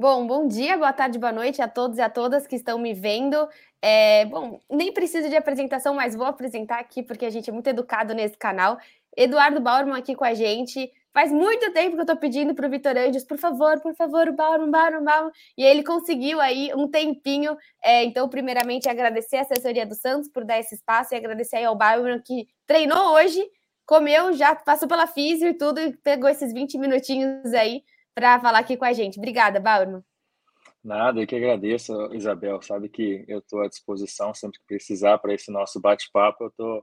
Bom, bom dia, boa tarde, boa noite a todos e a todas que estão me vendo. É, bom, nem preciso de apresentação, mas vou apresentar aqui porque a gente é muito educado nesse canal. Eduardo Bauerman aqui com a gente. Faz muito tempo que eu estou pedindo para o Vitor Anjos, por favor, por favor, Bauerman, Bauerman, Bauerman. E ele conseguiu aí um tempinho. É, então, primeiramente, agradecer a assessoria do Santos por dar esse espaço e agradecer aí ao Bauerman que treinou hoje, comeu, já passou pela físio e tudo, e pegou esses 20 minutinhos aí para falar aqui com a gente. Obrigada, Bauerman. Nada, eu que agradeço, Isabel. Sabe que eu estou à disposição sempre que precisar para esse nosso bate-papo, eu estou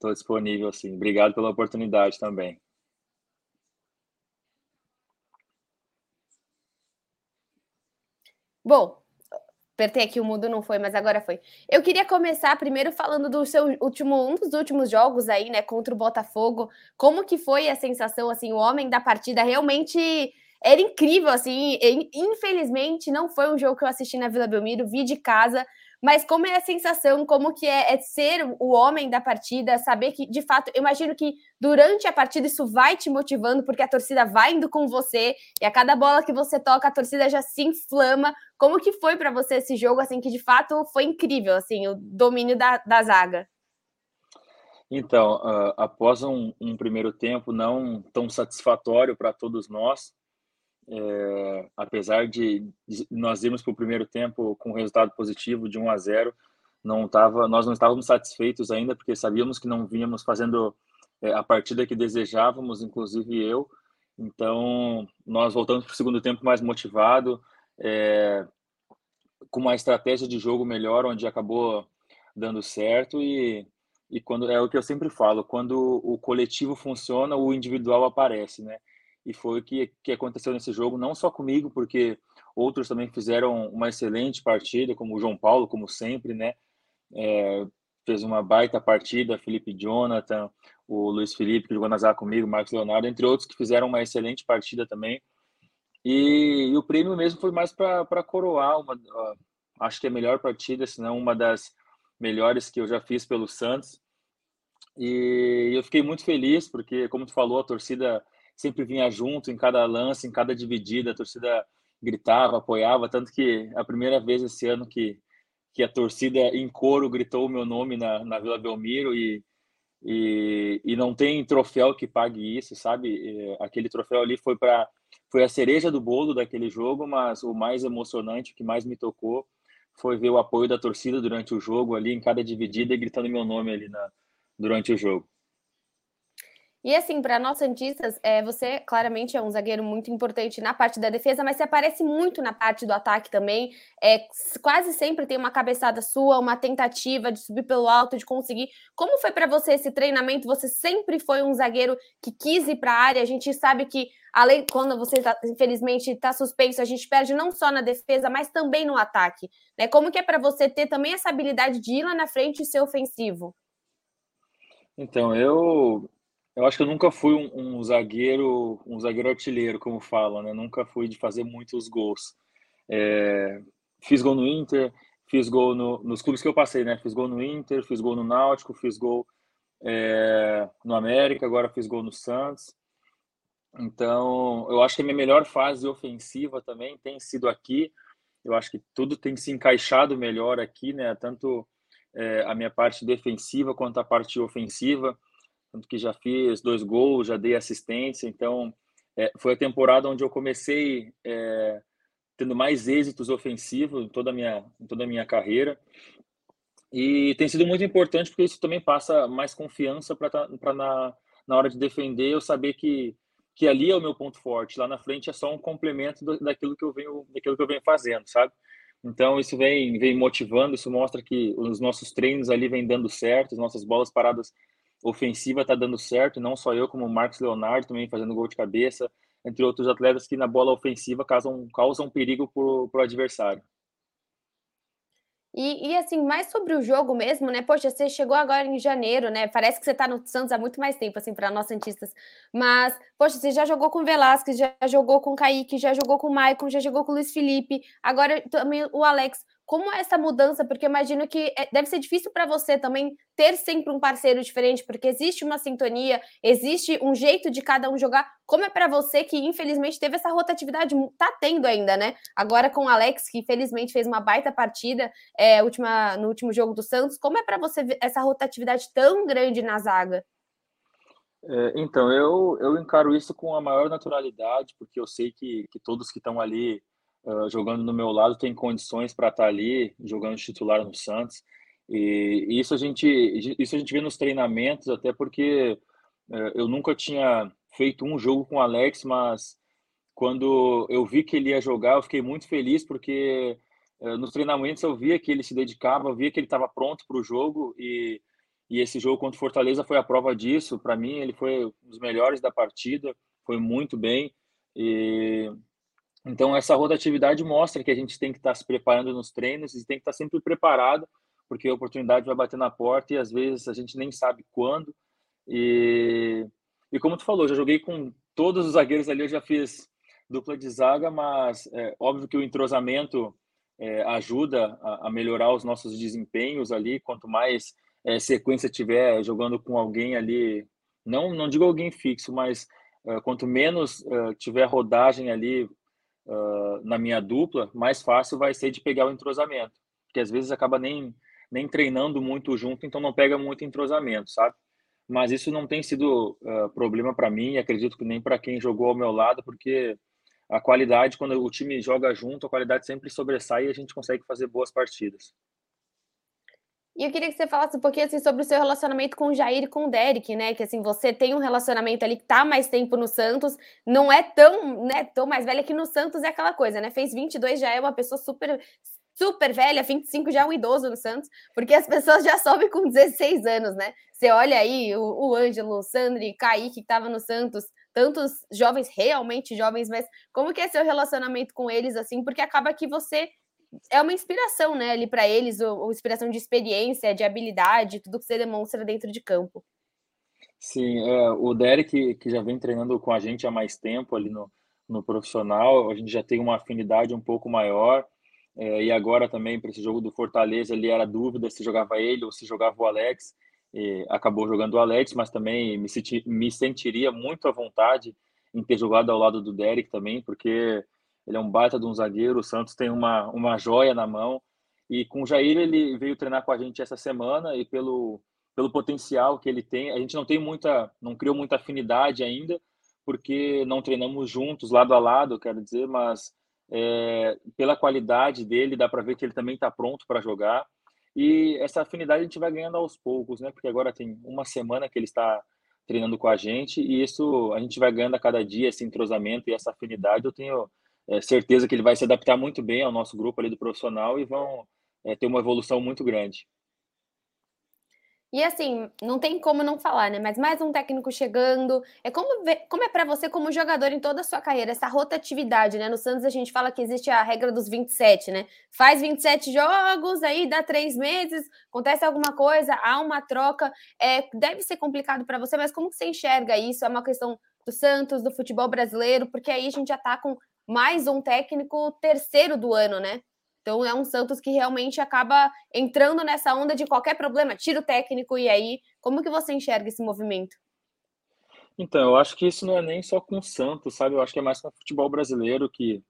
tô, tô disponível, sim. Obrigado pela oportunidade também. Bom, apertei aqui o mundo, não foi, mas agora foi. Eu queria começar primeiro falando do seu último, um dos últimos jogos aí, né, contra o Botafogo. Como que foi a sensação, assim, o homem da partida realmente era incrível, assim. Infelizmente, não foi um jogo que eu assisti na Vila Belmiro, vi de casa, mas como é a sensação, como que é, é, ser o homem da partida, saber que, de fato, eu imagino que durante a partida isso vai te motivando, porque a torcida vai indo com você, e a cada bola que você toca, a torcida já se inflama. Como que foi para você esse jogo, assim, que de fato foi incrível, assim, o domínio da, da zaga? Então, uh, após um, um primeiro tempo não tão satisfatório para todos nós, é, apesar de, nós irmos para o primeiro tempo com resultado positivo de 1 a 0, não tava, nós não estávamos satisfeitos ainda porque sabíamos que não vínhamos fazendo é, a partida que desejávamos, inclusive eu. Então nós voltamos para o segundo tempo mais motivado, é, com uma estratégia de jogo melhor, onde acabou dando certo e e quando é o que eu sempre falo, quando o coletivo funciona, o individual aparece, né? E foi o que, que aconteceu nesse jogo, não só comigo, porque outros também fizeram uma excelente partida, como o João Paulo, como sempre, né? É, fez uma baita partida, Felipe Jonathan, o Luiz Felipe, que jogou na zaga comigo, Marcos Leonardo, entre outros que fizeram uma excelente partida também. E, e o prêmio mesmo foi mais para coroar uma, acho que é a melhor partida, se não uma das melhores que eu já fiz pelo Santos. E eu fiquei muito feliz, porque, como tu falou, a torcida sempre vinha junto em cada lance, em cada dividida, a torcida gritava, apoiava, tanto que a primeira vez esse ano que, que a torcida em coro gritou o meu nome na, na Vila Belmiro e, e, e não tem troféu que pague isso, sabe? Aquele troféu ali foi para foi a cereja do bolo daquele jogo, mas o mais emocionante, o que mais me tocou, foi ver o apoio da torcida durante o jogo ali, em cada dividida, e gritando meu nome ali na, durante o jogo. E assim, para nós Santistas, é, você claramente é um zagueiro muito importante na parte da defesa, mas você aparece muito na parte do ataque também. É, quase sempre tem uma cabeçada sua, uma tentativa de subir pelo alto, de conseguir. Como foi para você esse treinamento? Você sempre foi um zagueiro que quis ir para a área. A gente sabe que, além quando você tá, infelizmente está suspenso, a gente perde não só na defesa, mas também no ataque. Né? Como que é para você ter também essa habilidade de ir lá na frente e ser ofensivo? Então, eu eu acho que eu nunca fui um, um zagueiro, um zagueiro artilheiro, como fala, né? Nunca fui de fazer muitos gols. É, fiz gol no Inter, fiz gol no, nos clubes que eu passei, né? Fiz gol no Inter, fiz gol no Náutico, fiz gol é, no América, agora fiz gol no Santos. Então, eu acho que a minha melhor fase ofensiva também tem sido aqui. Eu acho que tudo tem se encaixado melhor aqui, né? Tanto é, a minha parte defensiva quanto a parte ofensiva tanto que já fiz dois gols, já dei assistência, então é, foi a temporada onde eu comecei é, tendo mais êxitos ofensivos em toda a minha, em toda a minha carreira, e tem sido muito importante porque isso também passa mais confiança para tá, na, na hora de defender eu saber que que ali é o meu ponto forte, lá na frente é só um complemento do, daquilo que eu venho daquilo que eu venho fazendo, sabe? Então isso vem vem motivando, isso mostra que os nossos treinos ali vêm dando certo, as nossas bolas paradas ofensiva está dando certo, não só eu, como o Marcos Leonardo também fazendo gol de cabeça, entre outros atletas que na bola ofensiva causam, causam perigo para o adversário. E, e, assim, mais sobre o jogo mesmo, né? Poxa, você chegou agora em janeiro, né? Parece que você está no Santos há muito mais tempo, assim, para nós Santistas. Mas, poxa, você já jogou com Velasquez, já jogou com Kaique, já jogou com Maicon, já jogou com Luiz Felipe, agora também o Alex. Como é essa mudança? Porque imagino que é, deve ser difícil para você também ter sempre um parceiro diferente, porque existe uma sintonia, existe um jeito de cada um jogar. Como é para você que infelizmente teve essa rotatividade? Tá tendo ainda, né? Agora com o Alex, que infelizmente fez uma baita partida é, última, no último jogo do Santos. Como é para você essa rotatividade tão grande na zaga? É, então, eu, eu encaro isso com a maior naturalidade, porque eu sei que, que todos que estão ali uh, jogando no meu lado têm condições para estar tá ali jogando titular no Santos. E, e, isso a gente isso a gente vê nos treinamentos, até porque uh, eu nunca tinha feito um jogo com o Alex, mas quando eu vi que ele ia jogar, eu fiquei muito feliz porque uh, nos treinamentos eu via que ele se dedicava, via que ele estava pronto para o jogo e e esse jogo contra o Fortaleza foi a prova disso. Para mim, ele foi um dos melhores da partida, foi muito bem. E então essa rotatividade mostra que a gente tem que estar se preparando nos treinos e tem que estar sempre preparado, porque a oportunidade vai bater na porta e às vezes a gente nem sabe quando. E e como tu falou, já joguei com todos os zagueiros ali, eu já fiz dupla de zaga, mas é óbvio que o entrosamento é, ajuda a, a melhorar os nossos desempenhos ali. Quanto mais é, sequência tiver jogando com alguém ali, não, não digo alguém fixo, mas uh, quanto menos uh, tiver rodagem ali uh, na minha dupla, mais fácil vai ser de pegar o entrosamento. Porque às vezes acaba nem, nem treinando muito junto, então não pega muito entrosamento, sabe? Mas isso não tem sido problema para mim, e acredito que nem para quem jogou ao meu lado, porque a qualidade, quando o time joga junto, a qualidade sempre sobressai e a gente consegue fazer boas partidas. E eu queria que você falasse um pouquinho assim, sobre o seu relacionamento com o Jair e com o Derek, né? Que assim, você tem um relacionamento ali que tá mais tempo no Santos, não é tão, né, tão mais velha que no Santos é aquela coisa, né? Fez 22, já é uma pessoa super super velha, 25 já é um idoso no Santos, porque as pessoas já sobem com 16 anos, né? Você olha aí o, o Ângelo, o Sandri, Kaique, que estava no Santos, tantos jovens, realmente jovens, mas como que é seu relacionamento com eles, assim? Porque acaba que você é uma inspiração, né, ali para eles, uma inspiração de experiência, de habilidade, tudo que você demonstra dentro de campo. Sim, é, o Derek, que já vem treinando com a gente há mais tempo ali no, no profissional, a gente já tem uma afinidade um pouco maior. É, e agora também, para esse jogo do Fortaleza, ali era dúvida se jogava ele ou se jogava o Alex. E acabou jogando o Alex, mas também me, senti, me sentiria muito à vontade em ter jogado ao lado do Derek também, porque ele é um baita de um zagueiro, o Santos tem uma, uma joia na mão. E com o Jair, ele veio treinar com a gente essa semana e pelo, pelo potencial que ele tem, a gente não tem muita, não criou muita afinidade ainda, porque não treinamos juntos, lado a lado, quero dizer, mas é, pela qualidade dele, dá para ver que ele também está pronto para jogar. E essa afinidade a gente vai ganhando aos poucos, né? Porque agora tem uma semana que ele está treinando com a gente e isso a gente vai ganhando a cada dia esse entrosamento e essa afinidade. Eu tenho é, certeza que ele vai se adaptar muito bem ao nosso grupo ali do profissional e vão é, ter uma evolução muito grande. E assim, não tem como não falar, né? Mas mais um técnico chegando. É como, como é para você, como jogador em toda a sua carreira, essa rotatividade, né? No Santos a gente fala que existe a regra dos 27, né? Faz 27 jogos, aí dá três meses, acontece alguma coisa, há uma troca. É, deve ser complicado para você, mas como você enxerga isso? É uma questão do Santos, do futebol brasileiro, porque aí a gente já tá com mais um técnico terceiro do ano, né? Então é um Santos que realmente acaba entrando nessa onda de qualquer problema, tira o técnico e aí, como que você enxerga esse movimento? Então, eu acho que isso não é nem só com o Santos, sabe? Eu acho que é mais com o futebol brasileiro que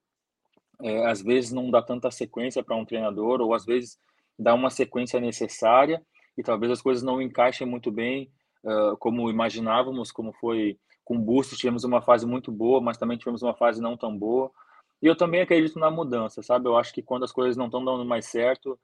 é, às vezes não dá tanta sequência para um treinador ou às vezes dá uma sequência necessária e talvez as coisas não encaixem muito bem uh, como imaginávamos, como foi com Bustos tivemos uma fase muito boa, mas também tivemos uma fase não tão boa. E eu também acredito na mudança, sabe? Eu acho que quando as coisas não estão dando mais certo,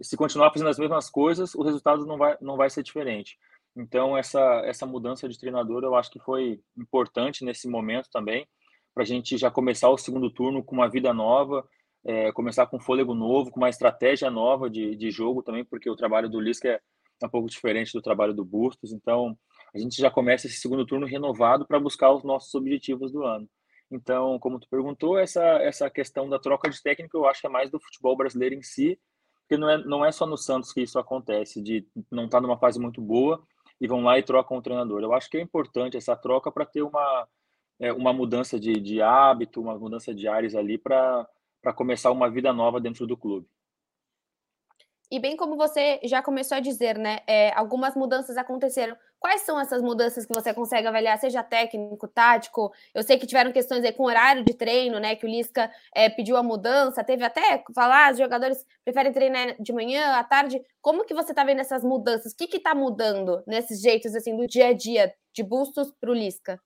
se continuar fazendo as mesmas coisas, o resultado não vai, não vai ser diferente. Então, essa, essa mudança de treinador eu acho que foi importante nesse momento também, para a gente já começar o segundo turno com uma vida nova, é, começar com fôlego novo, com uma estratégia nova de, de jogo também, porque o trabalho do Lisca é um pouco diferente do trabalho do Bustos. Então, a gente já começa esse segundo turno renovado para buscar os nossos objetivos do ano. Então, como tu perguntou, essa, essa questão da troca de técnico eu acho que é mais do futebol brasileiro em si, porque não é, não é só no Santos que isso acontece, de não estar tá numa fase muito boa e vão lá e trocam o treinador. Eu acho que é importante essa troca para ter uma, é, uma mudança de, de hábito, uma mudança de áreas ali para começar uma vida nova dentro do clube. E bem como você já começou a dizer, né? É, algumas mudanças aconteceram. Quais são essas mudanças que você consegue avaliar, seja técnico, tático? Eu sei que tiveram questões aí com horário de treino, né? Que o Lisca é, pediu a mudança, teve até falar, ah, os jogadores preferem treinar de manhã, à tarde. Como que você está vendo essas mudanças? O que está mudando nesses jeitos assim do dia a dia de Bustos para o Lisca?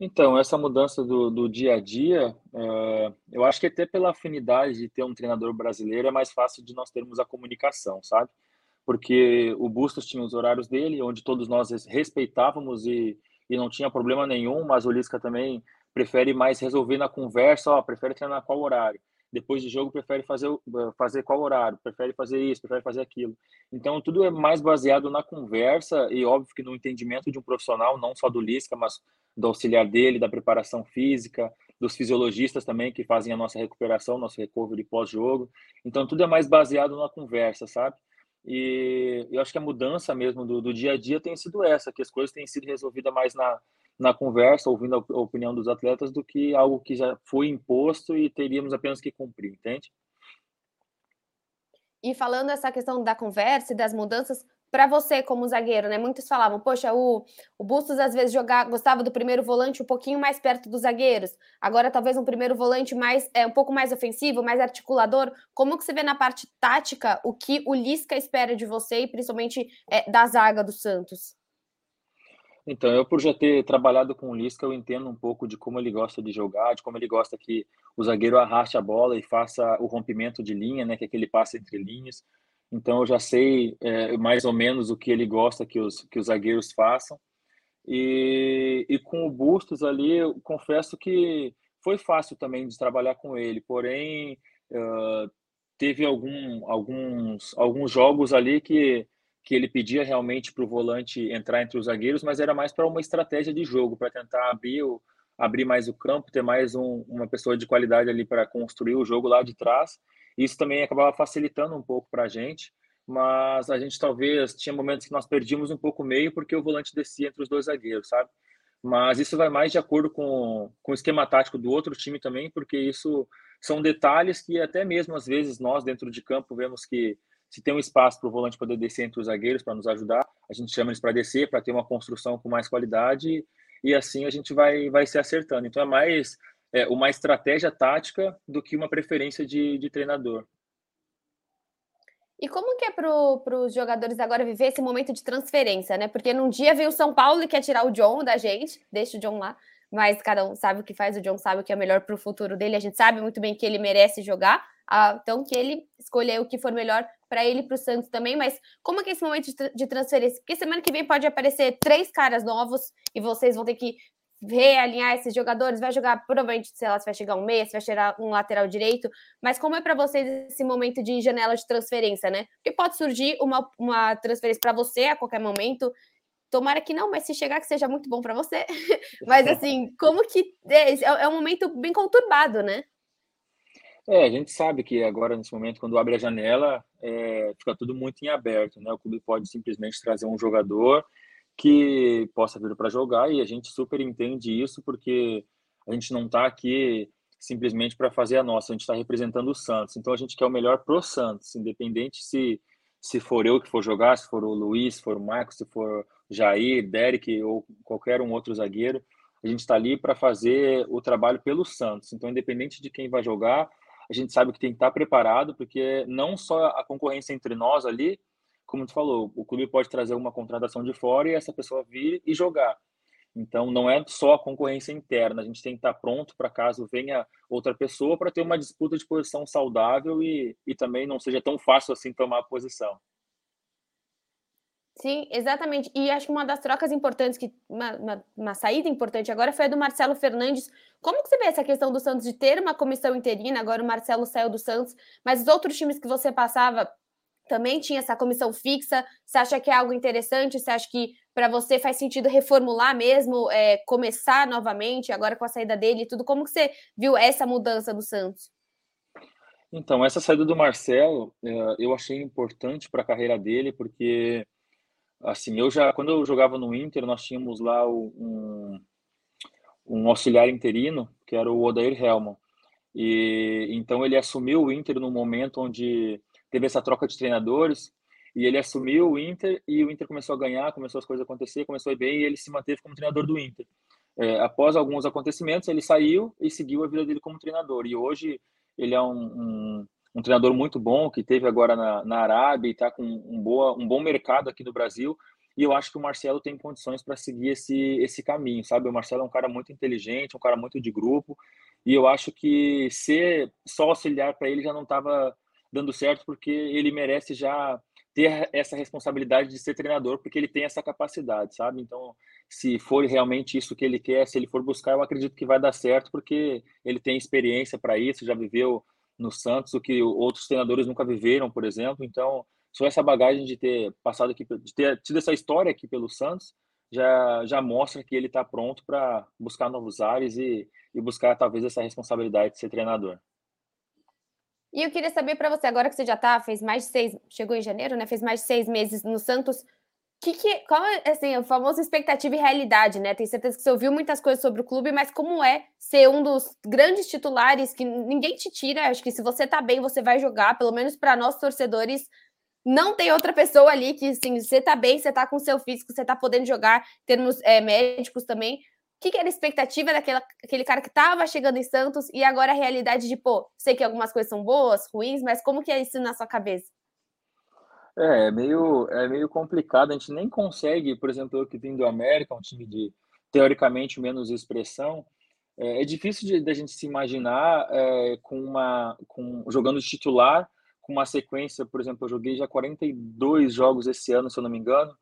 Então, essa mudança do, do dia a dia, uh, eu acho que até pela afinidade de ter um treinador brasileiro é mais fácil de nós termos a comunicação, sabe? Porque o Bustos tinha os horários dele, onde todos nós respeitávamos e, e não tinha problema nenhum, mas o Lisca também prefere mais resolver na conversa, ó, prefere treinar qual horário. Depois de jogo, prefere fazer, fazer qual horário, prefere fazer isso, prefere fazer aquilo. Então, tudo é mais baseado na conversa e, óbvio, que no entendimento de um profissional, não só do Lisca, mas do auxiliar dele, da preparação física, dos fisiologistas também que fazem a nossa recuperação, nosso recovery pós-jogo. Então, tudo é mais baseado na conversa, sabe? E eu acho que a mudança mesmo do, do dia a dia tem sido essa, que as coisas têm sido resolvidas mais na, na conversa, ouvindo a opinião dos atletas, do que algo que já foi imposto e teríamos apenas que cumprir, entende? E falando essa questão da conversa e das mudanças, para você como zagueiro, né? Muitos falavam, poxa, o, o Bustos às vezes jogava, gostava do primeiro volante um pouquinho mais perto dos zagueiros. Agora talvez um primeiro volante mais é um pouco mais ofensivo, mais articulador. Como que você vê na parte tática o que o Lisca espera de você e principalmente é, da zaga do Santos? Então, eu por já ter trabalhado com o Lisca, eu entendo um pouco de como ele gosta de jogar, de como ele gosta que o zagueiro arraste a bola e faça o rompimento de linha, né, que é aquele passe entre linhas então eu já sei é, mais ou menos o que ele gosta que os, que os zagueiros façam. E, e com o Bustos ali, eu confesso que foi fácil também de trabalhar com ele, porém uh, teve algum, alguns, alguns jogos ali que, que ele pedia realmente para o volante entrar entre os zagueiros, mas era mais para uma estratégia de jogo, para tentar abrir, o, abrir mais o campo, ter mais um, uma pessoa de qualidade ali para construir o jogo lá de trás. Isso também acabava facilitando um pouco para a gente, mas a gente talvez tinha momentos que nós perdíamos um pouco o meio porque o volante descia entre os dois zagueiros, sabe? Mas isso vai mais de acordo com, com o esquema tático do outro time também, porque isso são detalhes que até mesmo às vezes nós dentro de campo vemos que se tem um espaço para o volante poder descer entre os zagueiros para nos ajudar, a gente chama eles para descer, para ter uma construção com mais qualidade e assim a gente vai, vai se acertando. Então é mais é, uma estratégia tática do que uma preferência de, de treinador. E como que é para os jogadores agora viver esse momento de transferência, né? Porque num dia veio o São Paulo e quer tirar o John da gente, deixa o John lá, mas cada um sabe o que faz, o John sabe o que é melhor para o futuro dele, a gente sabe muito bem que ele merece jogar, então que ele escolher o que for melhor para ele e para o Santos também, mas como que é esse momento de, transferência? Porque semana que vem pode aparecer três caras novos e vocês vão ter que realinhar esses jogadores, vai jogar, provavelmente, sei lá, se vai chegar um mês, se vai chegar um lateral direito, mas como é para vocês esse momento de janela de transferência, né? Porque pode surgir uma, uma transferência para você a qualquer momento, tomara que não, mas se chegar que seja muito bom para você. mas assim, como que é, é, é um momento bem conturbado, né? É, a gente sabe que agora, nesse momento, quando abre a janela, é, fica tudo muito em aberto, né? O clube pode simplesmente trazer um jogador que possa vir para jogar e a gente super entende isso porque a gente não está aqui simplesmente para fazer a nossa, a gente está representando o Santos. Então a gente quer o melhor pro Santos, independente se se for eu que for jogar, se for o Luiz, se for o Marcos, se for Jair, Derek ou qualquer um outro zagueiro, a gente está ali para fazer o trabalho pelo Santos. Então, independente de quem vai jogar, a gente sabe que tem que estar tá preparado, porque não só a concorrência entre nós ali, como tu falou, o clube pode trazer uma contratação de fora e essa pessoa vir e jogar. Então, não é só a concorrência interna, a gente tem que estar pronto para caso venha outra pessoa para ter uma disputa de posição saudável e, e também não seja tão fácil assim tomar a posição. Sim, exatamente. E acho que uma das trocas importantes, que uma, uma, uma, saída importante agora foi a do Marcelo Fernandes. Como que você vê essa questão do Santos de ter uma comissão interina? Agora o Marcelo saiu do Santos, mas os outros times que você passava também tinha essa comissão fixa. Você acha que é algo interessante? Você acha que para você faz sentido reformular mesmo, é, começar novamente, agora com a saída dele e tudo? Como que você viu essa mudança do Santos? Então, essa saída do Marcelo, é, eu achei importante para a carreira dele, porque, assim, eu já, quando eu jogava no Inter, nós tínhamos lá um, um auxiliar interino, que era o Odair Helman. E então ele assumiu o Inter no momento onde teve essa troca de treinadores e ele assumiu o Inter e o Inter começou a ganhar, começou as coisas a acontecer, começou a ir bem e ele se manteve como treinador do Inter. É, após alguns acontecimentos, ele saiu e seguiu a vida dele como treinador. E hoje ele é um, um, um treinador muito bom, que teve agora na, na Arábia e está com um, boa, um bom mercado aqui no Brasil. E eu acho que o Marcelo tem condições para seguir esse, esse caminho, sabe? O Marcelo é um cara muito inteligente, um cara muito de grupo. E eu acho que ser só auxiliar para ele já não estava dando certo, porque ele merece já ter essa responsabilidade de ser treinador, porque ele tem essa capacidade, sabe? Então, se for realmente isso que ele quer, se ele for buscar, eu acredito que vai dar certo, porque ele tem experiência para isso, já viveu no Santos o que outros treinadores nunca viveram, por exemplo. Então, só essa bagagem de ter passado aqui, de ter tido essa história aqui pelo Santos, já, já mostra que ele está pronto para buscar novos ares e, e buscar talvez essa responsabilidade de ser treinador. E eu queria saber para você, agora que você já está, fez mais de seis, chegou em janeiro, né? Fez mais de seis meses no Santos. Que, que, qual é assim, a famosa expectativa e realidade, né? Tenho certeza que você ouviu muitas coisas sobre o clube, mas como é ser um dos grandes titulares que ninguém te tira? Acho que se você tá bem, você vai jogar, pelo menos para nós torcedores. Não tem outra pessoa ali que, assim, você tá bem, você tá com seu físico, você tá podendo jogar, termos é, médicos também que, que era a expectativa daquele cara que estava chegando em Santos e agora a realidade de, pô, sei que algumas coisas são boas, ruins, mas como que é isso na sua cabeça? É, é meio, é meio complicado, a gente nem consegue, por exemplo, eu que vim do América, um time de teoricamente menos expressão, é, é difícil da gente se imaginar é, com uma, com, jogando de titular, com uma sequência, por exemplo, eu joguei já 42 jogos esse ano, se eu não me engano,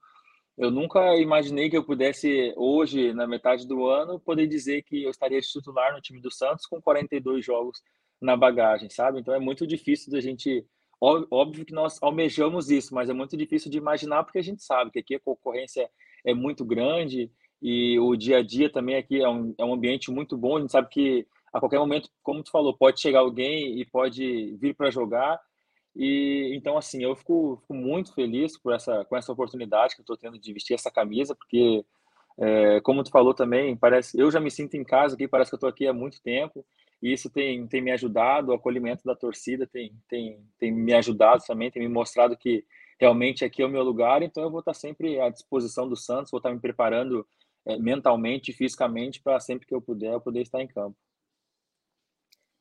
eu nunca imaginei que eu pudesse, hoje, na metade do ano, poder dizer que eu estaria titular no time do Santos com 42 jogos na bagagem, sabe? Então é muito difícil da gente. Óbvio que nós almejamos isso, mas é muito difícil de imaginar porque a gente sabe que aqui a concorrência é muito grande e o dia a dia também aqui é um, é um ambiente muito bom. A gente sabe que a qualquer momento, como tu falou, pode chegar alguém e pode vir para jogar e então, assim, eu fico, fico, muito feliz por essa, com essa oportunidade que eu estou tendo de vestir essa camisa, porque, é, como tu falou também, parece eu já me sinto em casa aqui, parece que eu estou aqui há muito tempo, e isso tem, tem me ajudado, o acolhimento da torcida tem, tem, tem me ajudado também, tem me mostrado que realmente aqui é o meu lugar, então eu vou estar sempre à disposição do Santos, vou estar me preparando é, mentalmente fisicamente para sempre que eu puder, eu poder estar em campo.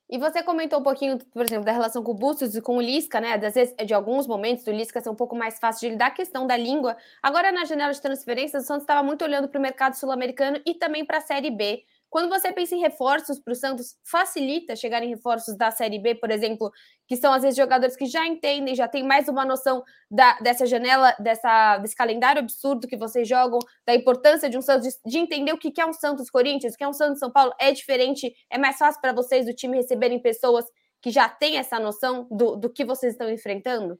E você comentou um pouquinho, por exemplo, da relação com o Bustos e com o Lisca, né? Às vezes, de alguns momentos, o Lisca ser um pouco mais fácil de lidar, a questão da língua. Agora, na janela de transferências, o Santos estava muito olhando para o mercado sul-americano e também para a Série B. Quando você pensa em reforços para o Santos, facilita chegar em reforços da Série B, por exemplo, que são às vezes jogadores que já entendem, já têm mais uma noção da, dessa janela, dessa, desse calendário absurdo que vocês jogam, da importância de um Santos, de, de entender o que é um Santos Corinthians, o que é um Santos São Paulo, é diferente, é mais fácil para vocês do time receberem pessoas que já têm essa noção do, do que vocês estão enfrentando?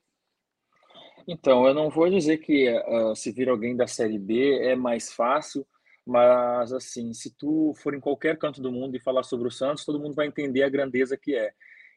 Então, eu não vou dizer que uh, se vir alguém da Série B é mais fácil, mas, assim, se tu for em qualquer canto do mundo e falar sobre o Santos, todo mundo vai entender a grandeza que é.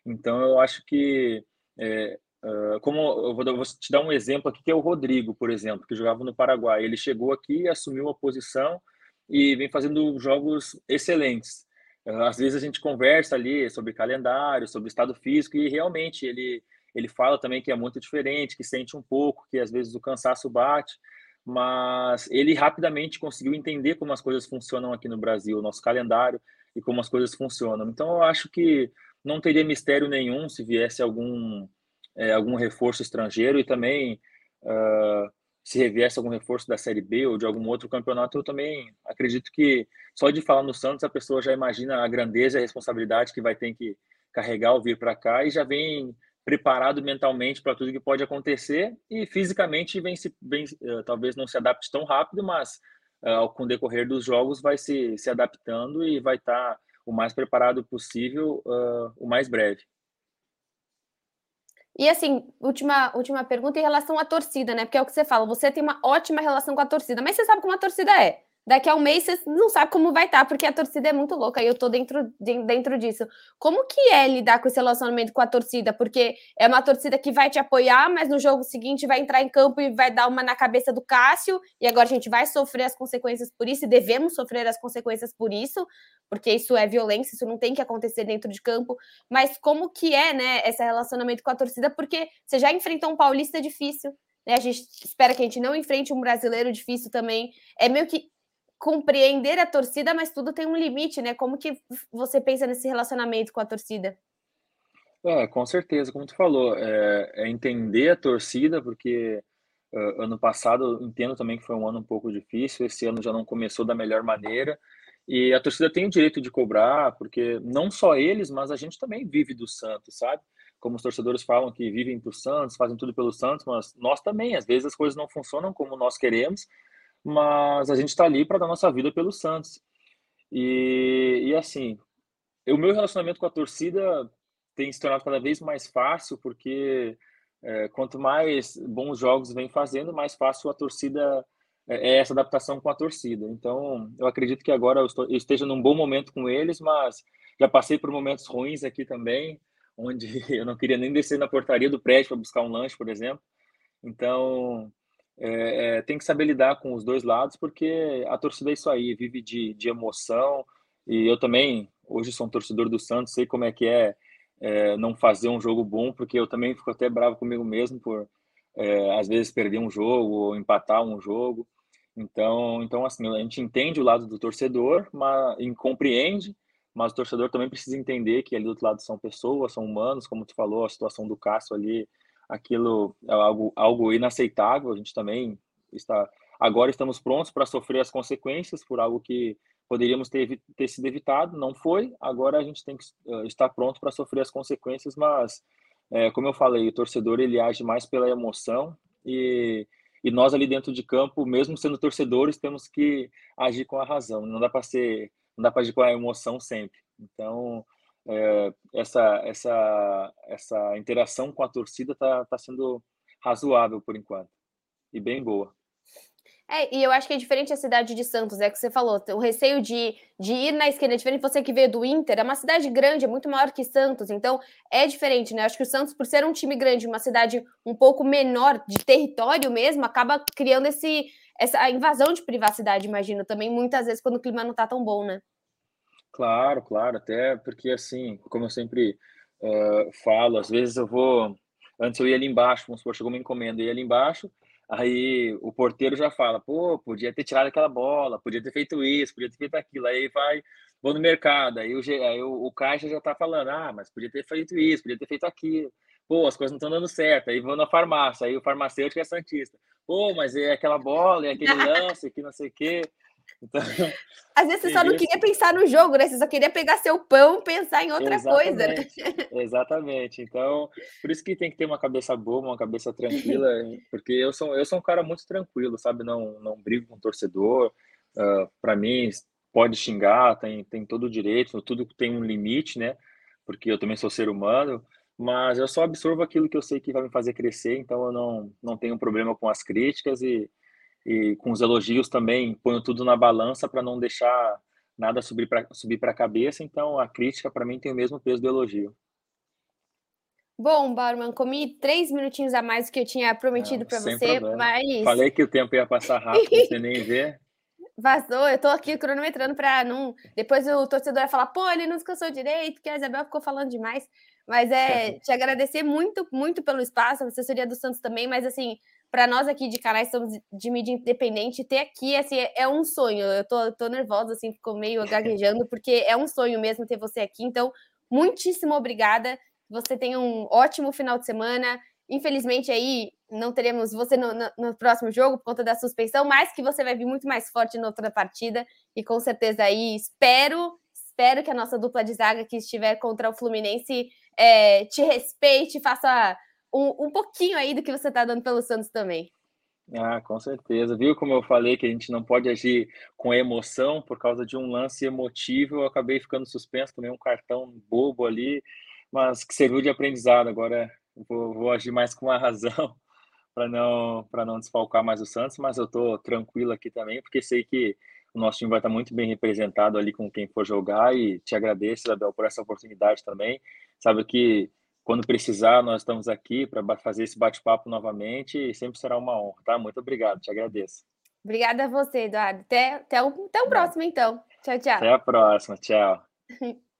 Então, eu acho que, é, uh, como eu vou, eu vou, te dar um exemplo aqui, que é o Rodrigo, por exemplo, que jogava no Paraguai. Ele chegou aqui, assumiu a posição e vem fazendo jogos excelentes. Uh, às vezes a gente conversa ali sobre calendário, sobre estado físico, e realmente ele, ele fala também que é muito diferente, que sente um pouco, que às vezes o cansaço bate mas ele rapidamente conseguiu entender como as coisas funcionam aqui no Brasil, o nosso calendário e como as coisas funcionam. Então, eu acho que não teria mistério nenhum se viesse algum, é, algum reforço estrangeiro e também uh, se viesse algum reforço da Série B ou de algum outro campeonato, eu também acredito que só de falar no Santos a pessoa já imagina a grandeza e a responsabilidade que vai ter que carregar ao vir para cá e já vem preparado mentalmente para tudo que pode acontecer e fisicamente vem se vem, uh, talvez não se adapte tão rápido, mas uh, com o decorrer dos jogos vai se, se adaptando e vai estar tá o mais preparado possível, uh, o mais breve. E assim, última, última pergunta em relação à torcida, né? Porque é o que você fala, você tem uma ótima relação com a torcida, mas você sabe como a torcida é. Daqui a um mês você não sabe como vai estar, tá, porque a torcida é muito louca e eu tô dentro, dentro disso. Como que é lidar com esse relacionamento com a torcida? Porque é uma torcida que vai te apoiar, mas no jogo seguinte vai entrar em campo e vai dar uma na cabeça do Cássio, e agora a gente vai sofrer as consequências por isso, e devemos sofrer as consequências por isso, porque isso é violência, isso não tem que acontecer dentro de campo. Mas como que é, né, esse relacionamento com a torcida? Porque você já enfrentou um paulista difícil, né? A gente espera que a gente não enfrente um brasileiro difícil também. É meio que compreender a torcida, mas tudo tem um limite, né? Como que você pensa nesse relacionamento com a torcida? É, com certeza, como tu falou, é, é entender a torcida, porque uh, ano passado entendo também que foi um ano um pouco difícil, esse ano já não começou da melhor maneira, e a torcida tem o direito de cobrar, porque não só eles, mas a gente também vive do Santos, sabe? Como os torcedores falam que vivem do Santos, fazem tudo pelo Santos, mas nós também, às vezes as coisas não funcionam como nós queremos, mas a gente está ali para dar nossa vida pelo Santos. E, e assim, o meu relacionamento com a torcida tem se tornado cada vez mais fácil, porque é, quanto mais bons jogos vem fazendo, mais fácil a torcida é, é essa adaptação com a torcida. Então, eu acredito que agora eu, estou, eu esteja num bom momento com eles, mas já passei por momentos ruins aqui também, onde eu não queria nem descer na portaria do prédio para buscar um lanche, por exemplo. Então, é, é, tem que saber lidar com os dois lados, porque a torcida é isso aí, vive de, de emoção. E eu também, hoje sou um torcedor do Santos, sei como é que é, é não fazer um jogo bom, porque eu também fico até bravo comigo mesmo por, é, às vezes, perder um jogo ou empatar um jogo. Então, então assim, a gente entende o lado do torcedor, mas compreende, mas o torcedor também precisa entender que ali do outro lado são pessoas, são humanos, como tu falou, a situação do Cássio ali aquilo é algo, algo inaceitável. A gente também está agora estamos prontos para sofrer as consequências por algo que poderíamos ter, ter sido evitado, não foi. Agora a gente tem que uh, estar pronto para sofrer as consequências, mas é, como eu falei, o torcedor ele age mais pela emoção e, e nós ali dentro de campo, mesmo sendo torcedores, temos que agir com a razão. Não dá para ser, não dá para agir com a emoção sempre. Então é, essa, essa, essa interação com a torcida está tá sendo razoável por enquanto e bem boa. É, e eu acho que é diferente a cidade de Santos, é que você falou, o receio de, de ir na esquerda, é diferente você que veio do Inter, é uma cidade grande, é muito maior que Santos, então é diferente, né? Acho que o Santos, por ser um time grande, uma cidade um pouco menor de território mesmo, acaba criando esse, essa invasão de privacidade, imagino, também, muitas vezes, quando o clima não tá tão bom, né? Claro, claro, até porque assim, como eu sempre uh, falo, às vezes eu vou. Antes eu ia ali embaixo, vamos supor, chegou uma encomenda, eu ia ali embaixo, aí o porteiro já fala, pô, podia ter tirado aquela bola, podia ter feito isso, podia ter feito aquilo, aí vai, vou no mercado, aí o, aí o, o caixa já tá falando, ah, mas podia ter feito isso, podia ter feito aquilo, pô, as coisas não estão dando certo, aí vou na farmácia, aí o farmacêutico é santista, pô, mas é aquela bola, é aquele lance, que não sei o quê. Então, Às vezes você só não queria pensar no jogo, né? Você só queria pegar seu pão pensar em outra exatamente, coisa. Exatamente. Então, por isso que tem que ter uma cabeça boa, uma cabeça tranquila, porque eu sou, eu sou um cara muito tranquilo, sabe? Não, não brigo com o torcedor. Uh, Para mim, pode xingar, tem, tem todo o direito, tudo tem um limite, né? Porque eu também sou ser humano, mas eu só absorvo aquilo que eu sei que vai me fazer crescer, então eu não, não tenho problema com as críticas e e com os elogios também ponho tudo na balança para não deixar nada subir para subir para a cabeça. Então a crítica para mim tem o mesmo peso do elogio. Bom, Barman, comi três minutinhos a mais do que eu tinha prometido para você, problema. mas falei que o tempo ia passar rápido, você nem vê. Vazou, eu tô aqui cronometrando para não. Depois o torcedor vai falar, pô, ele não descansou direito, que a Isabel ficou falando demais. Mas é te agradecer muito, muito pelo espaço, a assessoria do Santos também, mas assim, para nós aqui de canais estamos de mídia independente, ter aqui assim, é, é um sonho. Eu tô, tô nervosa, assim, ficou meio gaguejando, porque é um sonho mesmo ter você aqui. Então, muitíssimo obrigada. Você tenha um ótimo final de semana. Infelizmente, aí não teremos você no, no, no, próximo jogo por conta da suspensão, mas que você vai vir muito mais forte na outra partida. E com certeza aí espero, espero que a nossa dupla de zaga que estiver contra o Fluminense é, te respeite, faça um, um pouquinho aí do que você está dando pelo Santos também. Ah, com certeza. Viu como eu falei que a gente não pode agir com emoção por causa de um lance emotivo? Eu acabei ficando suspenso, também um cartão bobo ali, mas que serviu de aprendizado. Agora vou, vou agir mais com a razão. para não para não desfalcar mais o Santos, mas eu estou tranquilo aqui também, porque sei que o nosso time vai estar muito bem representado ali com quem for jogar e te agradeço, Isabel, por essa oportunidade também. Sabe que quando precisar, nós estamos aqui para fazer esse bate-papo novamente e sempre será uma honra, tá? Muito obrigado, te agradeço. Obrigada a você, Eduardo. Até, até, o, até o próximo, então. Tchau, tchau. Até a próxima, tchau.